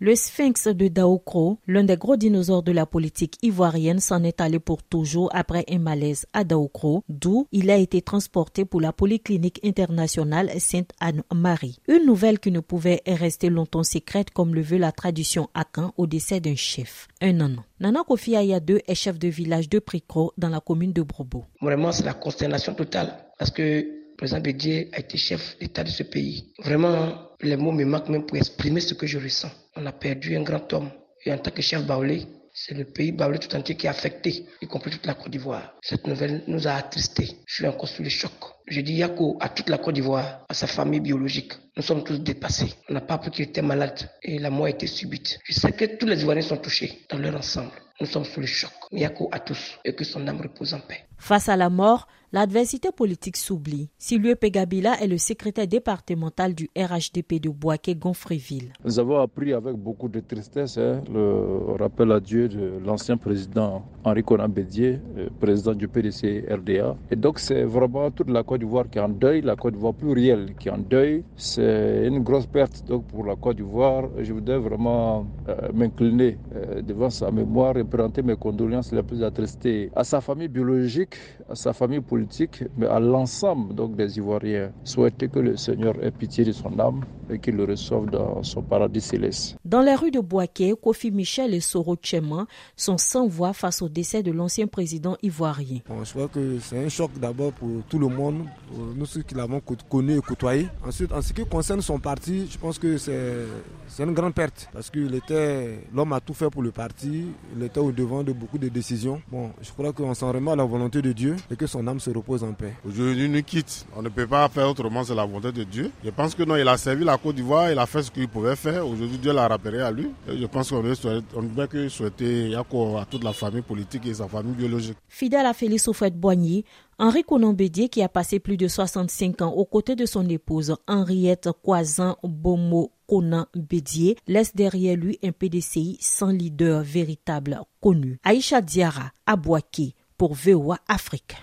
Le sphinx de Daokro, l'un des gros dinosaures de la politique ivoirienne, s'en est allé pour toujours après un malaise à Daokro, d'où il a été transporté pour la polyclinique internationale Sainte-Anne-Marie. Une nouvelle qui ne pouvait rester longtemps secrète comme le veut la tradition Akan au décès d'un chef, un an. Nana Kofi Ayadou est chef de village de Pricro dans la commune de Brobo. Vraiment, c'est la consternation totale parce que le président Bédier a été chef d'État de ce pays. Vraiment, les mots me manquent même pour exprimer ce que je ressens. On a perdu un grand homme. Et en tant que chef baoulé, c'est le pays baoulé tout entier qui est affecté, y compris toute la Côte d'Ivoire. Cette nouvelle nous a attristés. Je suis encore sous le choc. Je dis Yako à toute la Côte d'Ivoire, à sa famille biologique. Nous sommes tous dépassés. On n'a pas appris qu'il était malade et la mort a été subite. Je sais que tous les Ivoiriens sont touchés dans leur ensemble. Nous sommes sous le choc. Yako à tous et que son âme repose en paix. Face à la mort, l'adversité politique s'oublie. Silvio Pegabila est le secrétaire départemental du RHDP de Boaké-Gonfréville. Nous avons appris avec beaucoup de tristesse hein, le rappel à Dieu de l'ancien président Henri Conan Bédier, président du PDC RDA. Et donc c'est vraiment toute la Côte d'Ivoire qui est en deuil, la Côte d'Ivoire plurielle qui est en deuil. C'est une grosse perte donc, pour la Côte d'Ivoire. Je voudrais vraiment euh, m'incliner euh, devant sa mémoire et présenter mes condoléances les plus attristées à sa famille biologique à sa famille politique, mais à l'ensemble donc des Ivoiriens. Souhaiter que le Seigneur ait pitié de son âme et qu'il le reçoive dans son paradis céleste. Dans les rues de Boaké, Kofi Michel et Soro Tchema sont sans voix face au décès de l'ancien président ivoirien. je crois que c'est un choc d'abord pour tout le monde, nous ceux qui l'avons connu et côtoyé. Ensuite, en ce qui concerne son parti, je pense que c'est une grande perte parce qu'il était l'homme a tout fait pour le parti, il était au devant de beaucoup de décisions. Bon, je crois qu'on s'en remet à la volonté de Dieu et que son âme se repose en paix. Aujourd'hui, il nous quitte. On ne peut pas faire autrement, c'est la volonté de Dieu. Je pense que non, il a servi la Côte d'Ivoire, il a fait ce qu'il pouvait faire. Aujourd'hui, Dieu l'a rappelé à lui. Et je pense qu'on ne peut que souhaiter à toute la famille politique et sa famille biologique. Fidèle à Félix Oufouette-Boigny, Henri Conan Bédier, qui a passé plus de 65 ans aux côtés de son épouse Henriette Coisan Bomo Conan Bédier, laisse derrière lui un PDCI sans leader véritable connu. Aïcha Diara, Abouaki, pour VOA Afrique.